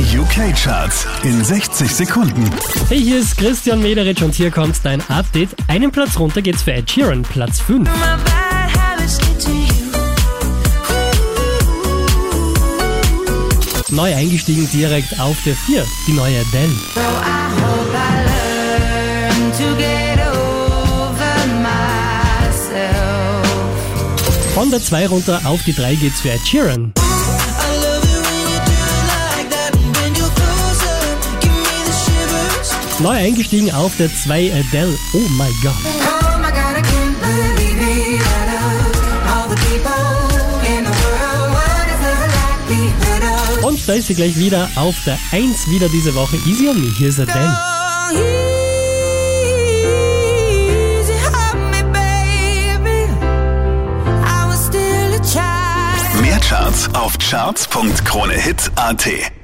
Die UK-Charts in 60 Sekunden. Hey, hier ist Christian Mederitsch und hier kommt dein Update. Einen Platz runter geht's für Ed Sheeran, Platz 5. Neu eingestiegen direkt auf der 4, die neue Adele. Von der 2 runter auf die 3 geht's für Ed Sheeran. Neu eingestiegen auf der 2 Adele. Oh my God. Und da ist sie gleich wieder auf der 1 wieder diese Woche. Easy on me. Hier ist Adele. Mehr Charts auf charts.kronehit.at